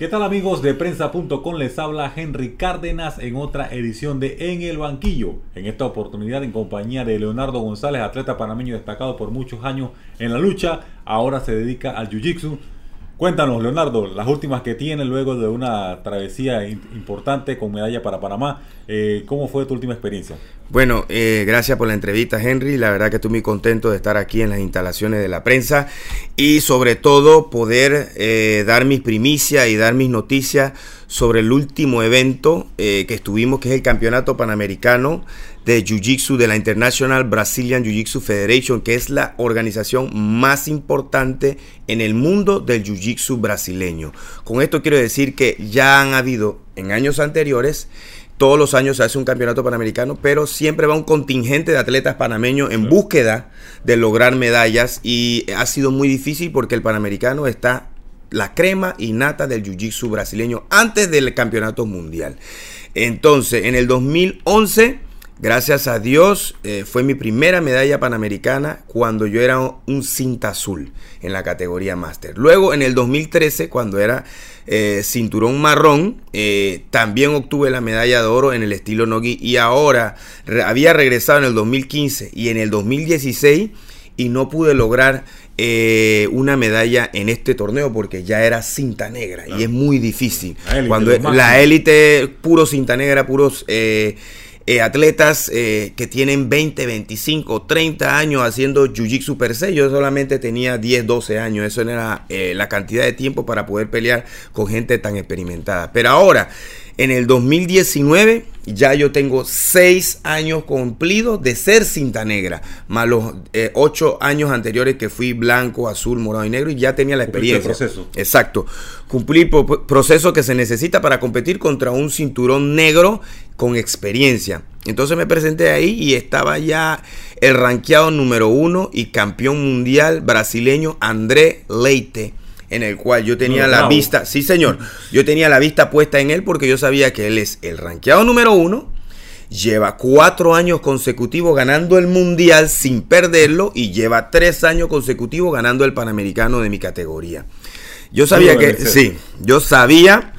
¿Qué tal amigos de prensa.com? Les habla Henry Cárdenas en otra edición de En el Banquillo. En esta oportunidad en compañía de Leonardo González, atleta panameño destacado por muchos años en la lucha, ahora se dedica al Jiu-Jitsu. Cuéntanos, Leonardo, las últimas que tiene luego de una travesía importante con medalla para Panamá. Eh, ¿Cómo fue tu última experiencia? Bueno, eh, gracias por la entrevista, Henry. La verdad que estoy muy contento de estar aquí en las instalaciones de la prensa y sobre todo poder eh, dar mis primicias y dar mis noticias sobre el último evento que estuvimos, que es el Campeonato Panamericano de Jiu-Jitsu de la International Brazilian Jiu-Jitsu Federation, que es la organización más importante en el mundo del Jiu-Jitsu brasileño. Con esto quiero decir que ya han habido en años anteriores todos los años se hace un campeonato panamericano, pero siempre va un contingente de atletas panameños en búsqueda de lograr medallas y ha sido muy difícil porque el panamericano está la crema y nata del jiu-jitsu brasileño antes del campeonato mundial. Entonces, en el 2011 Gracias a Dios eh, fue mi primera medalla panamericana cuando yo era un cinta azul en la categoría máster. Luego en el 2013 cuando era eh, cinturón marrón eh, también obtuve la medalla de oro en el estilo nogi y ahora había regresado en el 2015 y en el 2016 y no pude lograr una medalla en este torneo porque ya era cinta negra y es muy difícil. Cuando la élite, puro cinta negra, puros eh, atletas eh, que tienen 20, 25, 30 años haciendo Jiu-Jitsu per se. Yo solamente tenía 10, 12 años. Eso era eh, la cantidad de tiempo para poder pelear con gente tan experimentada. Pero ahora, en el 2019 ya yo tengo 6 años cumplidos de ser cinta negra, más los 8 años anteriores que fui blanco, azul, morado y negro y ya tenía la experiencia. proceso. Exacto. Cumplir el proceso que se necesita para competir contra un cinturón negro con experiencia. Entonces me presenté ahí y estaba ya el ranqueado número uno y campeón mundial brasileño André Leite, en el cual yo tenía la vista, sí señor, yo tenía la vista puesta en él porque yo sabía que él es el ranqueado número uno, lleva cuatro años consecutivos ganando el mundial sin perderlo y lleva tres años consecutivos ganando el panamericano de mi categoría. Yo sabía que, sí, yo sabía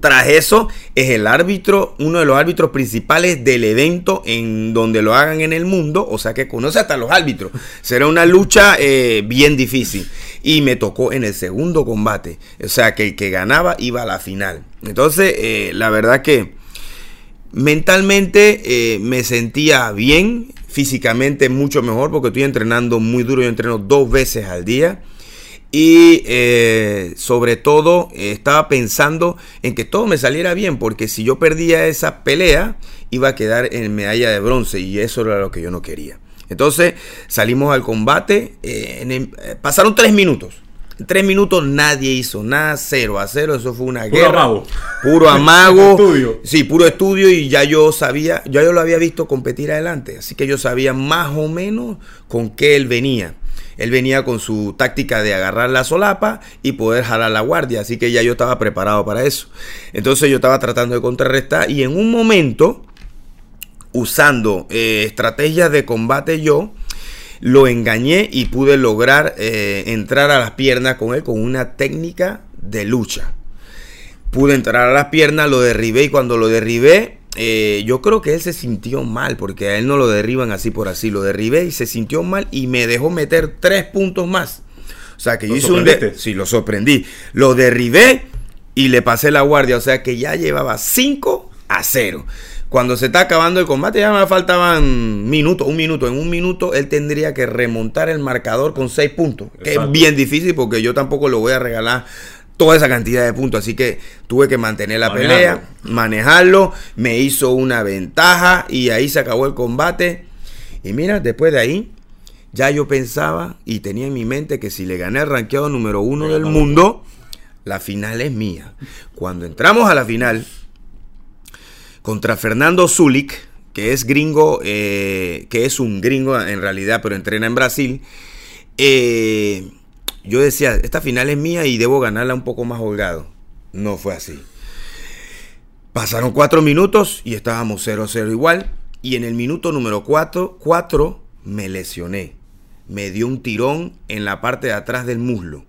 tras eso, es el árbitro, uno de los árbitros principales del evento en donde lo hagan en el mundo, o sea que conoce hasta los árbitros. Será una lucha eh, bien difícil. Y me tocó en el segundo combate, o sea que el que ganaba iba a la final. Entonces, eh, la verdad que mentalmente eh, me sentía bien, físicamente mucho mejor, porque estoy entrenando muy duro, yo entreno dos veces al día. Y eh, sobre todo estaba pensando en que todo me saliera bien, porque si yo perdía esa pelea, iba a quedar en medalla de bronce y eso era lo que yo no quería. Entonces salimos al combate, eh, eh, pasaron tres minutos. En tres minutos nadie hizo nada, cero a cero, eso fue una puro guerra. Amago. Puro amago. estudio. Sí, puro estudio y ya yo sabía, ya yo lo había visto competir adelante, así que yo sabía más o menos con qué él venía él venía con su táctica de agarrar la solapa y poder jalar la guardia, así que ya yo estaba preparado para eso. Entonces yo estaba tratando de contrarrestar y en un momento, usando eh, estrategias de combate yo, lo engañé y pude lograr eh, entrar a las piernas con él con una técnica de lucha. Pude entrar a las piernas, lo derribé y cuando lo derribé eh, yo creo que él se sintió mal, porque a él no lo derriban así por así. Lo derribé y se sintió mal y me dejó meter tres puntos más. O sea que yo hice un. Sí, lo sorprendí. Lo derribé y le pasé la guardia. O sea que ya llevaba 5 a 0. Cuando se está acabando el combate, ya me faltaban minutos, un minuto. En un minuto él tendría que remontar el marcador con 6 puntos. Que es bien difícil porque yo tampoco lo voy a regalar toda esa cantidad de puntos. Así que tuve que mantener la pelea, manejarlo, me hizo una ventaja y ahí se acabó el combate. Y mira, después de ahí, ya yo pensaba y tenía en mi mente que si le gané el ranqueado número uno del mundo, la final es mía. Cuando entramos a la final contra Fernando Zulik, que es gringo, eh, que es un gringo en realidad, pero entrena en Brasil, eh, yo decía, esta final es mía y debo ganarla un poco más holgado. No fue así. Pasaron cuatro minutos y estábamos 0-0 igual. Y en el minuto número 4, 4 me lesioné. Me dio un tirón en la parte de atrás del muslo.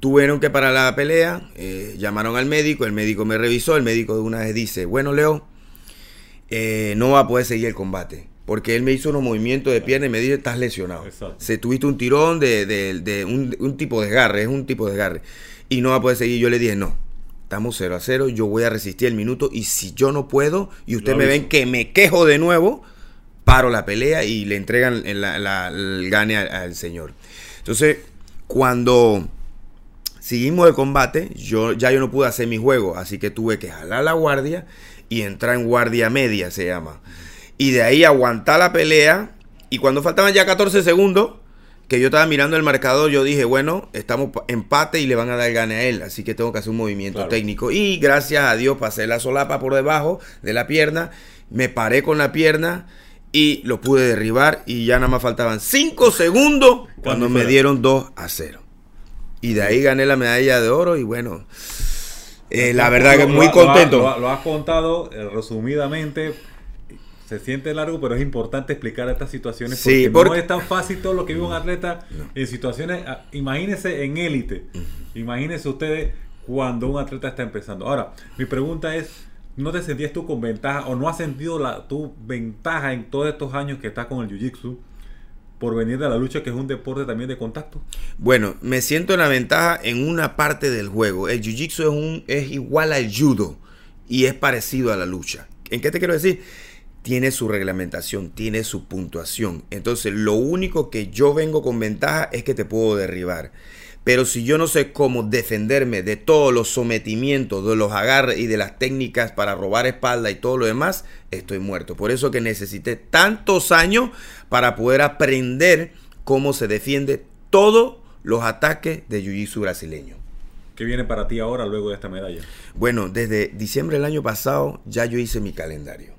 Tuvieron que parar la pelea, eh, llamaron al médico, el médico me revisó, el médico de una vez dice, bueno Leo, eh, no va a poder seguir el combate. Porque él me hizo unos movimientos de pierna y me dijo, estás lesionado. Se tuviste un tirón de, un, tipo de desgarre, es un tipo de desgarre. Y no va a poder seguir. Yo le dije, no, estamos 0 a 0, yo voy a resistir el minuto y si yo no puedo y ustedes me ven que me quejo de nuevo, paro la pelea y le entregan el gane al señor. Entonces, cuando seguimos el combate, yo ya yo no pude hacer mi juego, así que tuve que jalar la guardia y entrar en guardia media, se llama. Y de ahí aguantar la pelea. Y cuando faltaban ya 14 segundos, que yo estaba mirando el marcador, yo dije, bueno, estamos empate y le van a dar gane a él, así que tengo que hacer un movimiento técnico. Y gracias a Dios pasé la solapa por debajo de la pierna, me paré con la pierna y lo pude derribar y ya nada más faltaban 5 segundos cuando me dieron 2 a 0. Y de ahí gané la medalla de oro y bueno, eh, la verdad que muy contento. Lo, has contado eh, resumidamente. Se siente largo, pero es importante explicar estas situaciones porque, no es tan fácil todo lo que vive un atleta en situaciones. Ah, imagínense en élite. Imagínense ustedes cuando un atleta está empezando. Ahora, mi pregunta es: ¿no te sentías tú con ventaja o no has sentido la, tu ventaja en todos estos años que estás con el jiu-jitsu? por venir de la lucha, que es un deporte también de contacto? Bueno, me siento en la ventaja en una parte del juego. El jiu-jitsu es, un, es igual al judo y es parecido a la lucha. ¿En qué te quiero decir? Tiene su reglamentación, tiene su puntuación. Entonces, lo único que yo vengo con ventaja es que te puedo derribar. Pero si yo no sé cómo defenderme de todos los sometimientos, de los agarres y de las técnicas para robar espalda y todo lo demás, estoy muerto. Por eso que necesité tantos años para poder aprender cómo se defiende todos los ataques de Jiu-Jitsu brasileño. ¿Qué viene para ti ahora luego de esta medalla? Bueno, desde diciembre del año pasado ya yo hice mi calendario.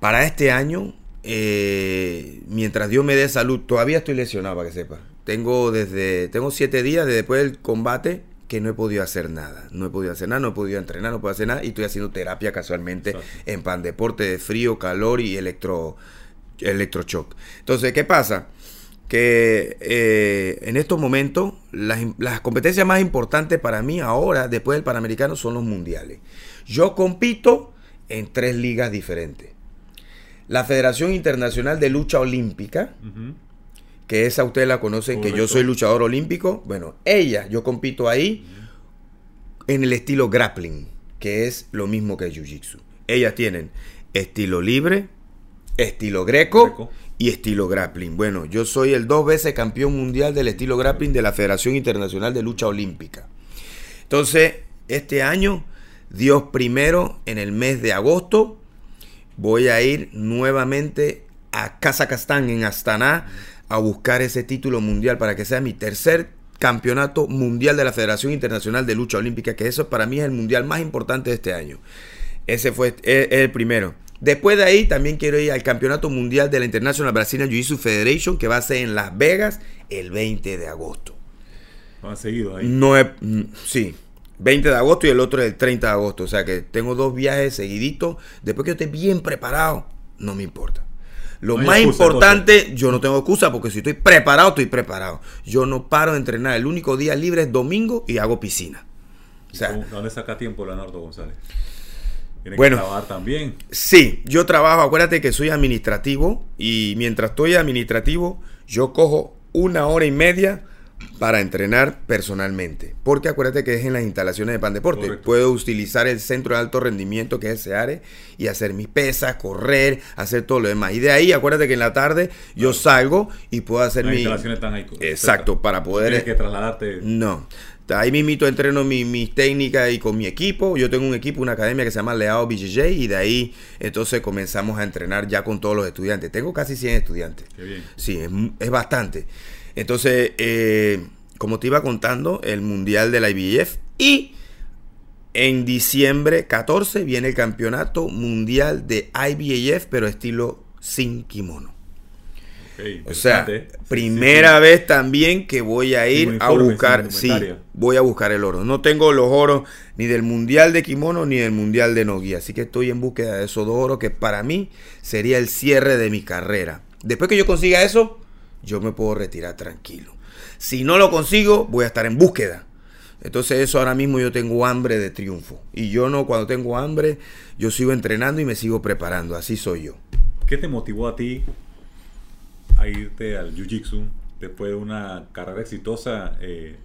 Para este año, eh, mientras Dios me dé salud, todavía estoy lesionado, para que sepa. Tengo desde, tengo siete días después del combate que no he podido hacer nada. No he podido hacer nada, no he podido entrenar, no puedo hacer nada. Y estoy haciendo terapia casualmente en pan deporte de frío, calor y electro, electroshock. Entonces, ¿qué pasa? Que eh, en estos momentos las, las competencias más importantes para mí ahora, después del Panamericano, son los mundiales. Yo compito en tres ligas diferentes. La Federación Internacional de Lucha Olímpica, que esa ustedes la conocen, que yo soy luchador olímpico. Bueno, ella, yo compito ahí en el estilo grappling, que es lo mismo que jiu-jitsu. Ellas tienen estilo libre, estilo greco, y estilo grappling. Bueno, yo soy el dos veces campeón mundial del estilo grappling de la Federación Internacional de Lucha Olímpica. Entonces, este año, Dios primero, en el mes de agosto, voy a ir nuevamente a Kazajstán, en Astana, a buscar ese título mundial para que sea mi tercer campeonato mundial de la Federación Internacional de Lucha Olímpica, que eso para mí es el mundial más importante de este año. Ese fue el primero. Después de ahí también quiero ir al Campeonato Mundial de la International Brazilian Jiu-Jitsu Federation, que va a ser en Las Vegas el 20 de agosto. ¿Van seguido ahí? No mm, sí, 20 de agosto y el otro el 30 de agosto. O sea que tengo dos viajes seguiditos. Después que yo esté bien preparado, no me importa. Lo más importante, yo no tengo excusa porque si estoy preparado, estoy preparado. Yo no paro de entrenar. El único día libre es domingo y hago piscina. O sea, ¿Dónde saca tiempo Leonardo González? ¿Tiene bueno, que trabajar también? Sí, yo trabajo. Acuérdate que soy administrativo y mientras estoy administrativo, yo cojo una hora y media para entrenar personalmente. Porque acuérdate que es en las instalaciones de Pan Deporte. Puedo utilizar el centro de alto rendimiento que es el CEARE y hacer mis pesas, correr, hacer todo lo demás. Y de ahí, acuérdate que en la tarde yo salgo y puedo hacer las instalaciones están ahí. Exacto, para poder... tienes que trasladarte... No. Ahí mismito entreno mis mi técnicas y con mi equipo. Yo tengo un equipo, una academia que se llama Leao BJJ y de ahí entonces comenzamos a entrenar ya con todos los estudiantes. Tengo casi 100 estudiantes. Qué bien. Sí, es, es bastante. Entonces, eh, como te iba contando, el Mundial de la IBF y en diciembre 14 viene el Campeonato Mundial de IBF, pero estilo sin kimono. o sea, primera vez también que voy a ir a buscar, sí, voy a buscar el oro. No tengo los oros ni del Mundial de Kimono ni del Mundial de Nogi, así que estoy en búsqueda de esos dos oros que para mí sería el cierre de mi carrera. Después que yo consiga eso, yo me puedo retirar tranquilo. Si no lo consigo, voy a estar en búsqueda. Entonces eso ahora mismo yo tengo hambre de triunfo. Y yo no, cuando tengo hambre, yo sigo entrenando y me sigo preparando. Así soy yo. ¿Qué te motivó a ti a irte al Jiu-Jitsu después de una carrera exitosa eh,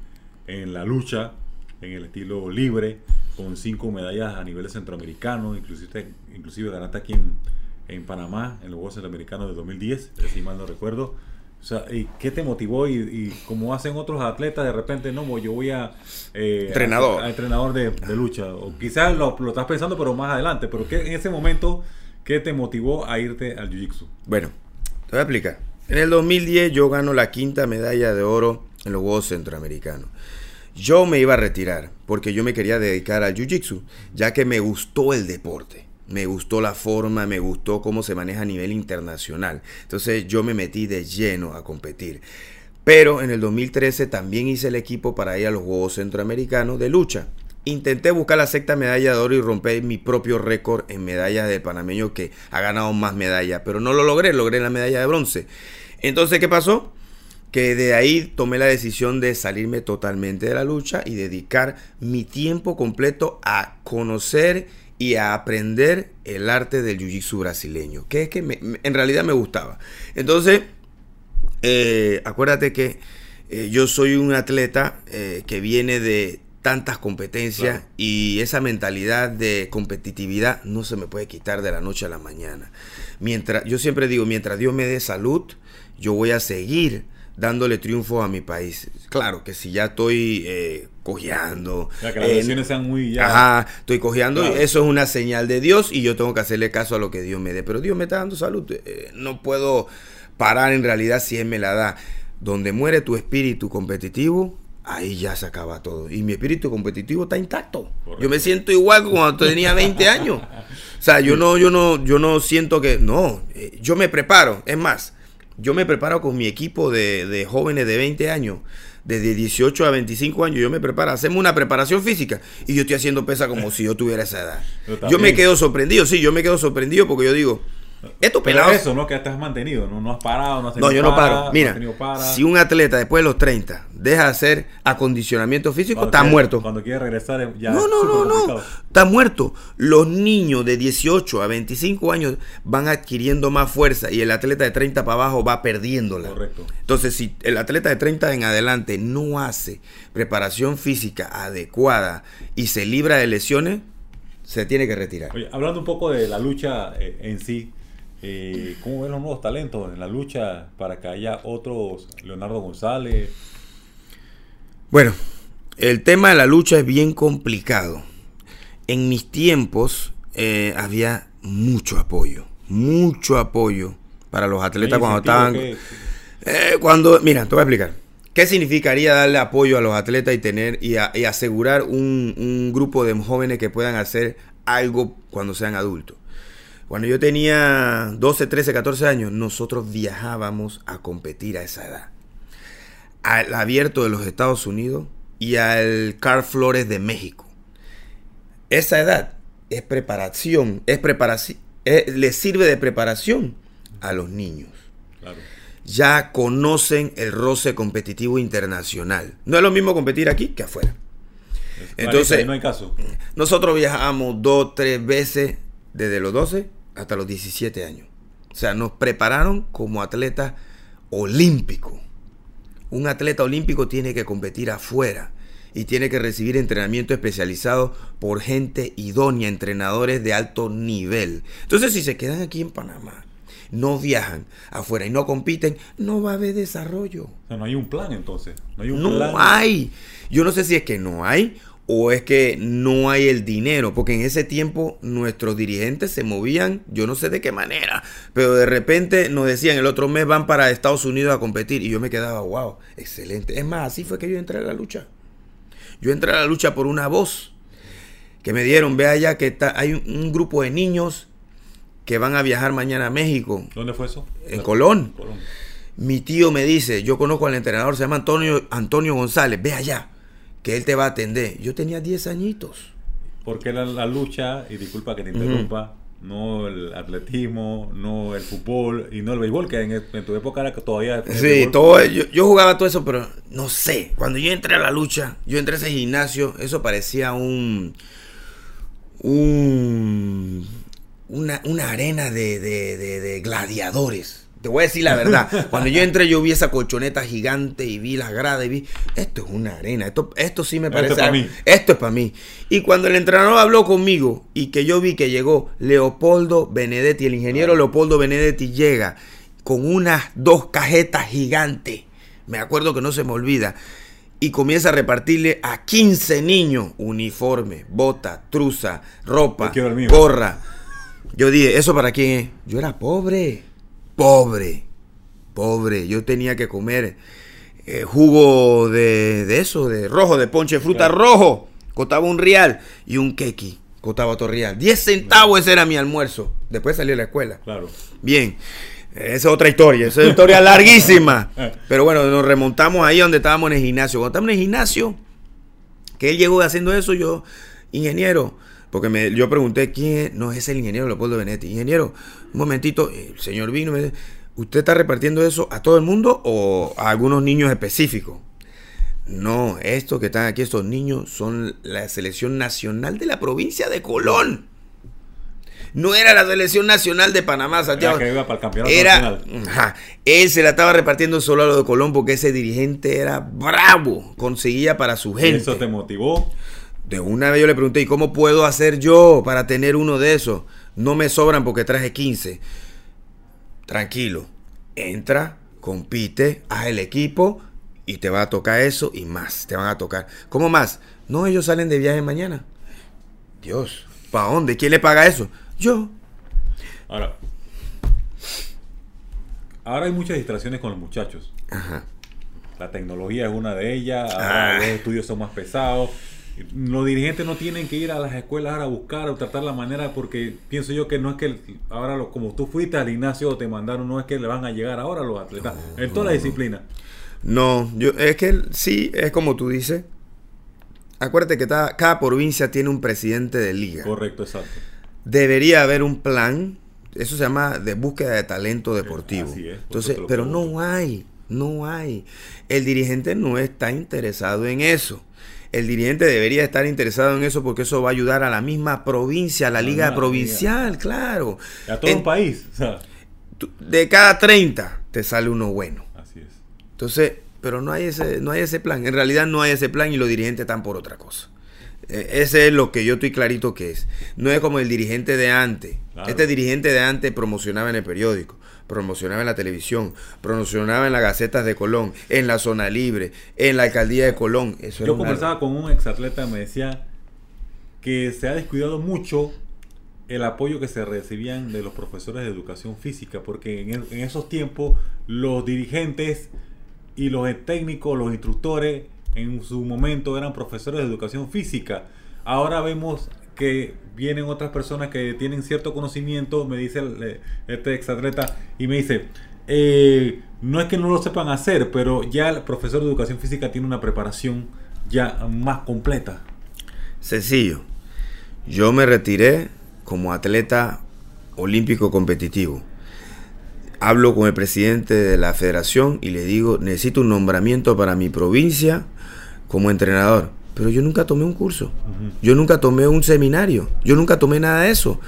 en la lucha, en el estilo libre, con cinco medallas a nivel centroamericano, inclusive, inclusive ganaste aquí en, en Panamá, en los Juegos Centroamericanos de 2010, si mal no recuerdo. O sea, ¿y ¿qué te motivó? Y, y como hacen otros atletas, de repente, no, yo voy a... Eh, entrenador. A, entrenador de, lucha. O quizás lo, lo, estás pensando, pero más adelante. Pero ¿qué, en ese momento, ¿qué te motivó a irte al Jiu-Jitsu? Bueno, te voy a explicar. En el 2010 yo gano la quinta medalla de oro en los Juegos Centroamericanos. Yo me iba a retirar porque yo me quería dedicar al Jiu-Jitsu, ya que me gustó el deporte me gustó la forma, me gustó cómo se maneja a nivel internacional. Entonces yo me metí de lleno a competir. Pero en el 2013 también hice el equipo para ir a los Juegos Centroamericanos de lucha. Intenté buscar la sexta medalla de oro y romper mi propio récord en medallas de panameño que ha ganado más medallas, pero no lo logré, logré la medalla de bronce. Entonces, ¿qué pasó? Que de ahí tomé la decisión de salirme totalmente de la lucha y dedicar mi tiempo completo a conocer y a aprender el arte del jiu-jitsu brasileño, que es que en realidad me gustaba. Entonces, eh, acuérdate que eh, yo soy un atleta eh, que viene de tantas competencias y esa mentalidad de competitividad no se me puede quitar de la noche a la mañana. Mientras, yo siempre digo, mientras Dios me dé salud, yo voy a seguir dándole triunfo a mi país. Claro que si ya estoy eh, cojeando. que las lesiones sean muy Ajá, estoy cojeando. Eso es una señal de Dios y yo tengo que hacerle caso a lo que Dios me dé. Pero Dios me está dando salud. Eh, no puedo parar en realidad si Él me la da. Donde muere tu espíritu competitivo, ahí ya se acaba todo. Y mi espíritu competitivo está intacto. Yo me siento igual que cuando tenía 20 años. O sea, yo no, yo no, yo no siento que. No, eh, yo me preparo. Es más, yo me preparo con mi equipo de, jóvenes de 20 años, desde 18 a 25 años, yo me preparo, hacemos una preparación física y yo estoy haciendo pesa como si yo tuviera esa edad. Yo me quedo sorprendido, sí, yo me quedo sorprendido porque yo digo, estos pelados. eso, ¿no? Que has mantenido, no, no has parado, no has No, yo no paro. Mira, si un atleta después de los 30 deja de hacer acondicionamiento físico, está muerto. Cuando quiere regresar, ya. No, no, no, no. Está muerto. Los niños de 18 a 25 años van adquiriendo más fuerza y el atleta de 30 para abajo va perdiéndola. Correcto. Entonces, si el atleta de 30 en adelante no hace preparación física adecuada y se libra de lesiones, se tiene que retirar. Oye, hablando un poco de la lucha eh, en sí, eh, ¿Cómo ven los nuevos talentos en la lucha para que haya otros Leonardo González? Bueno, el tema de la lucha es bien complicado. En mis tiempos eh, había mucho apoyo, mucho apoyo para los atletas cuando estaban... Eh, cuando, mira, te voy a explicar. ¿Qué significaría darle apoyo a los atletas y tener y, asegurar un, un, grupo de jóvenes que puedan hacer algo cuando sean adultos? Cuando yo tenía 12, 13, 14 años, nosotros viajábamos a competir a esa edad. Al abierto de los Estados Unidos y al Car Flores de México. Esa edad es preparación, es preparación, le sirve de preparación a los niños. Ya conocen el roce competitivo internacional. No es lo mismo competir aquí que afuera. Entonces, no hay caso. Nosotros viajamos dos, tres veces desde los 12 hasta los 17 años. O sea, nos prepararon como atletas olímpicos. Un atleta olímpico tiene que competir afuera y tiene que recibir entrenamiento especializado por gente idónea, entrenadores de alto nivel. Entonces, si se quedan aquí en Panamá, no viajan afuera y no compiten, no va a haber desarrollo. O sea, no hay un plan entonces. No hay. no hay. Yo no sé si es que no hay o es que no hay el dinero, porque en ese tiempo nuestros dirigentes se movían, yo no sé de qué manera, pero de repente nos decían el otro mes van para Estados Unidos a competir y yo me quedaba, wow, excelente. Es más, así fue que yo entré a la lucha. Yo entré a la lucha por una voz que me dieron, ve allá que está, hay un, grupo de niños que van a viajar mañana a México. ¿Dónde fue eso? En Colón. Colón. Mi tío me dice, yo conozco al entrenador, se llama Antonio, Antonio González, ve allá que él te va a atender. Yo tenía 10 añitos. Porque la, la lucha, y disculpa que te interrumpa, no el atletismo, no el fútbol y no el béisbol, que en, tu época era que todavía... Sí, todo, yo, jugaba todo eso, pero no sé, cuando yo entré a la lucha, yo entré a ese gimnasio, eso parecía un... un una, una arena de, de, de gladiadores te voy a decir la verdad. Cuando yo entré, yo vi esa colchoneta gigante y vi las gradas y vi, esto es una arena. Esto, esto sí me parece. Esto es para mí. Esto es para mí. Y cuando el entrenador habló conmigo y que yo vi que llegó Leopoldo Benedetti, el ingeniero Leopoldo Benedetti llega con unas dos cajetas gigantes. Me acuerdo que no se me olvida. Y comienza a repartirle a 15 niños uniforme, bota, truza, ropa, gorra. Yo dije, ¿eso para quién es? Yo era pobre pobre, pobre. Yo tenía que comer eh, jugo de, eso, de rojo, de ponche de fruta rojo. Costaba un real y un keki. Costaba otro real. Diez centavos ese era mi almuerzo. Después salí a la escuela. Claro. Bien. Esa es otra historia, esa es una historia larguísima. Pero bueno, nos remontamos ahí donde estábamos en el gimnasio. Cuando estábamos en el gimnasio, que él llegó haciendo eso, yo, ingeniero, porque me, yo pregunté quién no es el ingeniero Leopoldo Benetti. Ingeniero, un momentito, el señor vino me dice, ¿usted está repartiendo eso a todo el mundo o a algunos niños específicos? No, estos que están aquí, estos niños, son la selección nacional de la provincia de Colón. No era la selección nacional de Panamá, Santiago. Era, que iba para el campeonato era él se la estaba repartiendo solo a lo de Colón porque ese dirigente era bravo, conseguía para su gente. ¿Y ¿Eso te motivó? De una vez yo le pregunté, ¿y cómo puedo hacer yo para tener uno de esos? No me sobran porque traje 15. Tranquilo, entra, compite, haz el equipo y te va a tocar eso y más, te van a tocar. ¿Cómo más? No, ellos salen de viaje mañana. Dios, ¿para dónde? ¿Quién le paga eso? Yo. Ahora, ahora hay muchas distracciones con los muchachos. Ajá. La tecnología es una de ellas, ahora ah. los estudios son más pesados los dirigentes no tienen que ir a las escuelas a buscar o tratar la manera porque pienso yo que no es que ahora como tú fuiste al gimnasio te mandaron no es que le van a llegar ahora los atletas. En toda la disciplina. No yo es que sí es como tú dices. Acuérdate que cada, provincia tiene un presidente de liga. Correcto exacto. Debería haber un plan eso se llama de búsqueda de talento deportivo. Así es, entonces pero no hay no hay. El dirigente no está interesado en eso el dirigente debería estar interesado en eso porque eso va a ayudar a la misma provincia, a la liga provincial, claro. A todo el país. De cada 30 te sale uno bueno. Así es. Entonces, pero no hay ese, no hay ese plan. En realidad no hay ese plan y los dirigentes están por otra cosa. Eh, ese es lo que yo estoy clarito que es. No es como el dirigente de antes. Este dirigente de antes promocionaba en el periódico promocionaba en la televisión, promocionaba en las gacetas de Colón, en la zona libre, en la alcaldía de Colón. Eso Yo conversaba con un exatleta me decía que se ha descuidado mucho el apoyo que se recibían de los profesores de educación física, porque en, en esos tiempos los dirigentes y los técnicos, los instructores, en su momento eran profesores de educación física. Ahora vemos que vienen otras personas que tienen cierto conocimiento, me dice eh, este exatleta, y me dice, eh, no es que no lo sepan hacer, pero ya el profesor de educación física tiene una preparación ya más completa. Sencillo. Yo me retiré como atleta olímpico competitivo. Hablo con el presidente de la federación y le digo, necesito un nombramiento para mi provincia como entrenador. Pero yo nunca tomé un curso. Yo nunca tomé un seminario. Yo nunca tomé nada de eso.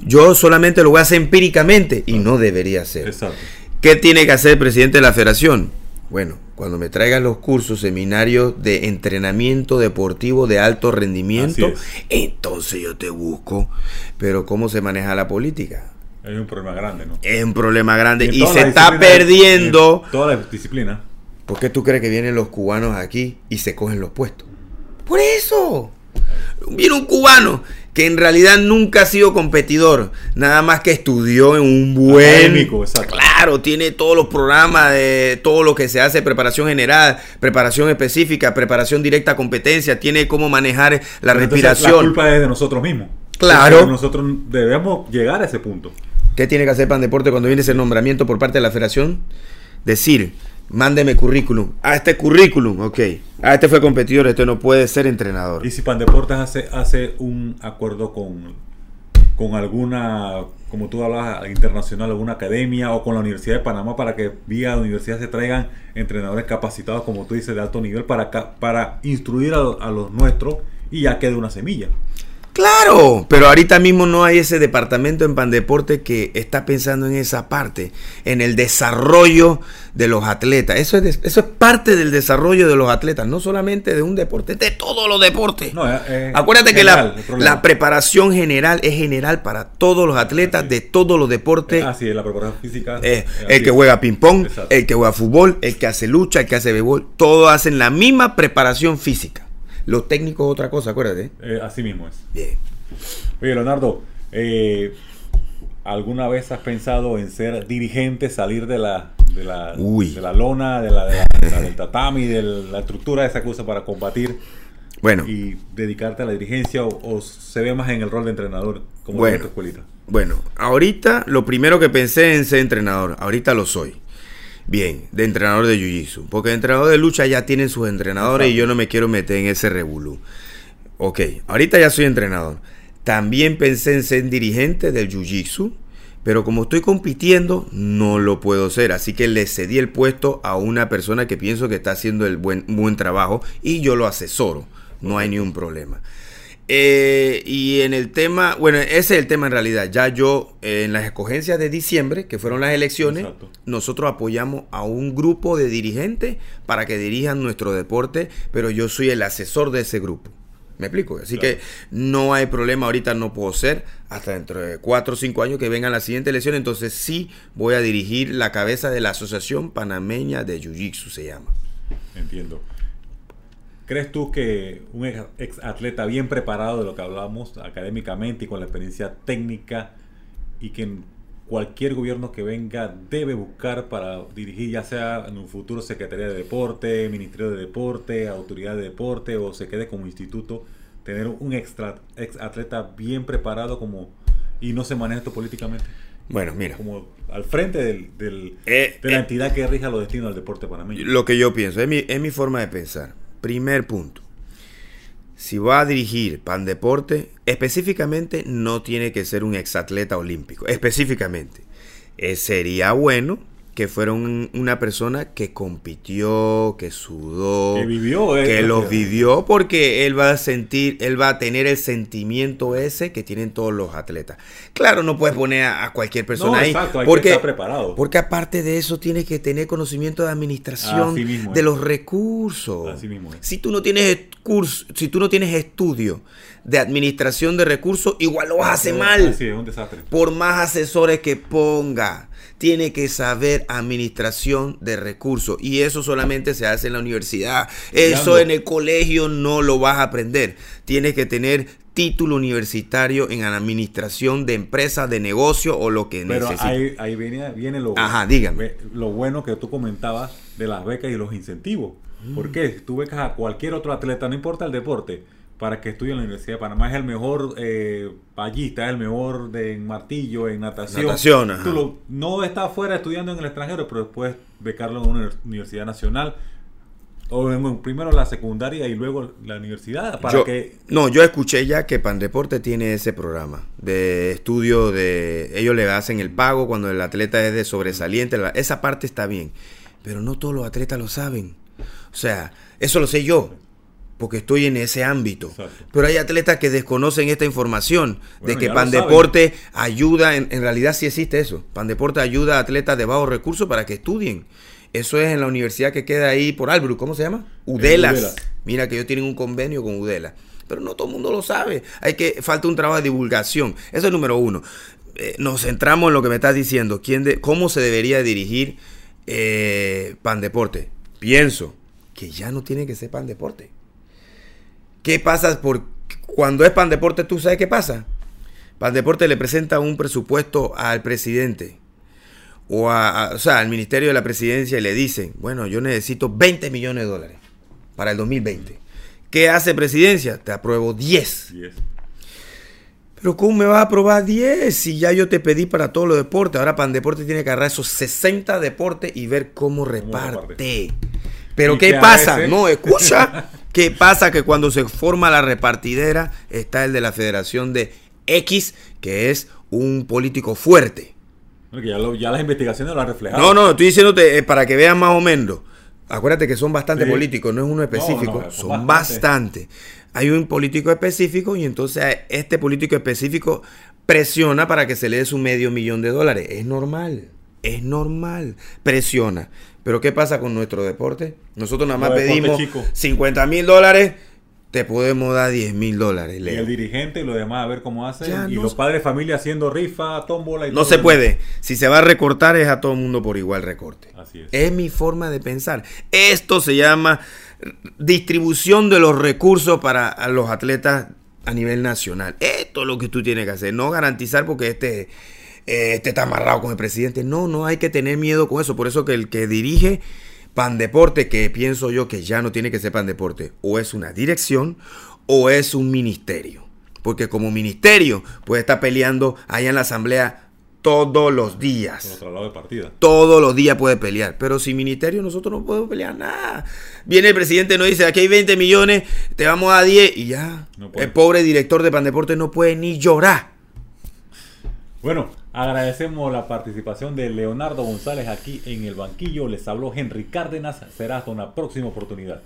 Yo solamente lo voy a hacer empíricamente y no debería ser. Exacto. ¿Qué tiene que hacer el presidente de la federación? Bueno, cuando me traigan los cursos, seminarios de entrenamiento deportivo de alto rendimiento, entonces yo te busco. Pero ¿cómo se maneja la política? Es un problema grande, ¿no? Es un problema grande y, se está perdiendo. toda la disciplina. ¿Por qué tú crees que vienen los cubanos aquí y se cogen los puestos? Por eso. Viene un cubano que en realidad nunca ha sido competidor, nada más que estudió en un buen... Claro, tiene todos los programas de todo lo que se hace, preparación general, preparación específica, preparación directa a competencia, tiene cómo manejar la respiración. La culpa es de nosotros mismos. Claro. nosotros debemos llegar a ese punto. ¿Qué tiene que hacer Pan Deporte cuando viene ese nombramiento por parte de la federación? Decir, mándeme currículum. A este currículum, ok. A este fue competidor, este no puede ser entrenador. ¿Y si Pandeportes hace, hace un acuerdo con, con alguna, como tú hablabas, internacional, alguna academia o con la Universidad de Panamá para que vía la universidad se traigan entrenadores capacitados, como tú dices, de alto nivel para, para instruir a, a los nuestros y ya quede una semilla. Claro, pero ahorita mismo no hay ese departamento en Pandeporte que está pensando en esa parte, en el desarrollo de los atletas. Eso es, eso es parte del desarrollo de los atletas, no solamente de un deporte, de todos los deportes. Acuérdate que la, la, preparación general es general para todos los atletas de todos los deportes. Así es, la preparación física. el que juega ping-pong, el que juega fútbol, el que hace lucha, el que hace béisbol, todos hacen la misma preparación física. Lo técnico es otra cosa, acuérdate. Eh, así mismo es. Bien. Oye, Leonardo, eh, ¿alguna vez has pensado en ser dirigente, salir de la, de la, de la lona, de la, del tatami, de la estructura de esa cosa para combatir? Bueno. Y dedicarte a la dirigencia o, se ve más en el rol de entrenador como en tu escuelita? Bueno, ahorita lo primero que pensé en ser entrenador, ahorita lo soy. Bien, de entrenador de Jiu-Jitsu. Porque entrenador de lucha ya tienen sus entrenadores y yo no me quiero meter en ese revolú. Ok, ahorita ya soy entrenador. También pensé en ser dirigente del Jiu-Jitsu. Pero como estoy compitiendo, no lo puedo ser. Así que le cedí el puesto a una persona que pienso que está haciendo el buen, buen trabajo y yo lo asesoro. No hay ni un problema. Eh, y en el tema, bueno, ese es el tema en realidad. Ya yo, eh, en las escogencias de diciembre, que fueron las elecciones, nosotros apoyamos a un grupo de dirigentes para que dirijan nuestro deporte, pero yo soy el asesor de ese grupo. ¿Me explico? Así que no hay problema, ahorita no puedo ser, hasta dentro de cuatro o cinco años que vengan la siguiente elección, entonces sí voy a dirigir la cabeza de la Asociación Panameña de Jiu-Jitsu, se llama. Entiendo. ¿Crees tú que un ex atleta bien preparado de lo que hablamos académicamente y con la experiencia técnica y que cualquier gobierno que venga debe buscar para dirigir ya sea en un futuro Secretaría de Deporte, Ministerio de Deporte, Autoridad de Deporte o se quede como instituto, tener un extra, ex atleta bien preparado como y no se maneja esto políticamente? Bueno, mira. Como al frente del, eh, de la eh, entidad que rija los destinos del deporte panameño. Lo que yo pienso, es mi, es mi forma de pensar. Primer punto. Si va a dirigir Pan Deporte, específicamente no tiene que ser un exatleta olímpico. Específicamente. Eh, sería bueno que fuera una persona que compitió, que sudó, que vivió, eh, que los vivió, porque él va a sentir, él va a tener el sentimiento ese que tienen todos los atletas. Claro, no puedes poner a, cualquier persona ahí, porque, que preparado. porque aparte de eso tiene que tener conocimiento de administración de los recursos. Si tú no tienes curso, si tú no tienes estudio de administración de recursos, igual lo vas a hacer mal. Por más asesores que ponga tiene que saber administración de recursos y eso solamente se hace en la universidad. Eso en el colegio no lo vas a aprender. Tienes que tener título universitario en administración de empresas, de negocio o lo que Pero Ahí, ahí viene, viene lo, Ajá, dígame. lo bueno que tú comentabas de las becas y los incentivos. Mm. Porque tú becas a cualquier otro atleta, no importa el deporte, para que estudie en la Universidad de Panamá. Es el mejor eh, es el mejor de, en martillo, en natación. Natación, no está afuera estudiando en el extranjero, pero después becarlo en una universidad nacional. O en, primero la secundaria y luego la universidad. Para que... No, yo escuché ya que Pandeporte tiene ese programa de estudio de... Ellos le hacen el pago cuando el atleta es de sobresaliente. Esa parte está bien. Pero no todos los atletas lo saben. O sea, eso lo sé yo porque estoy en ese ámbito. Pero hay atletas que desconocen esta información de que Pandeporte ayuda, en, realidad sí existe eso. Pandeporte ayuda a atletas de bajos recursos para que estudien. Eso es en la universidad que queda ahí por Albrook, ¿cómo se llama? Udelas. Mira que ellos tienen un convenio con Udela. Pero no todo el mundo lo sabe. Hay que falta un trabajo de divulgación. Eso es número uno. Eh, nos centramos en lo que me estás diciendo. ¿Quién de, ¿Cómo se debería dirigir eh, Pandeporte? Pienso que ya no tiene que ser Pandeporte ¿Qué pasa? Por, cuando es Pan Deporte, ¿tú sabes qué pasa? Pan Deporte le presenta un presupuesto al presidente o, a, sea, al Ministerio de la Presidencia y le dicen, bueno, yo necesito 20 millones de dólares para el 2020. ¿Qué hace presidencia? Te apruebo 10. Pero ¿cómo me vas a aprobar 10 si ya yo te pedí para todos los deportes? Ahora Pan Deporte tiene que agarrar esos 60 deportes y ver cómo reparte. Pero ¿qué, pasa? No, escucha. ¿Qué pasa? Que cuando se forma la repartidera está el de la Federación de X, que es un político fuerte. Ya, ya, las investigaciones lo han reflejado. No, no, estoy diciéndote eh, para que vean más o menos. Acuérdate que son bastante políticos, no es uno específico, son bastante. Hay un político específico y entonces este político específico presiona para que se le dé su medio millón de dólares. Es normal, es normal, presiona. Pero ¿qué pasa con nuestro deporte? Nosotros nada más pedimos 50 mil dólares te podemos dar 10 mil dólares. Y el dirigente y lo demás, a ver cómo hace. y los padres de familia haciendo rifa, tómbola y No se puede. Si se va a recortar es a todo el mundo por igual recorte. Así es. Es mi forma de pensar. Esto se llama distribución de los recursos para los atletas a nivel nacional. Esto es lo que tú tienes que hacer. No garantizar porque este, eh, este está amarrado con el presidente. No, no hay que tener miedo con eso. Por eso que el que dirige Pan Deporte, que pienso yo que ya no tiene que ser Pan Deporte, o es una dirección o es un ministerio. Porque como ministerio puede estar peleando allá en la asamblea todos los días. Lado de partida. Todos los días puede pelear. Pero sin ministerio nosotros no podemos pelear nada. Viene el presidente y nos dice, aquí hay 20 millones, te vamos a 10 y ya. el pobre director de Pan Deporte no puede ni llorar. Bueno, agradecemos la participación de Leonardo González aquí en el banquillo. Les habló Henry Cárdenas. Será hasta una próxima oportunidad.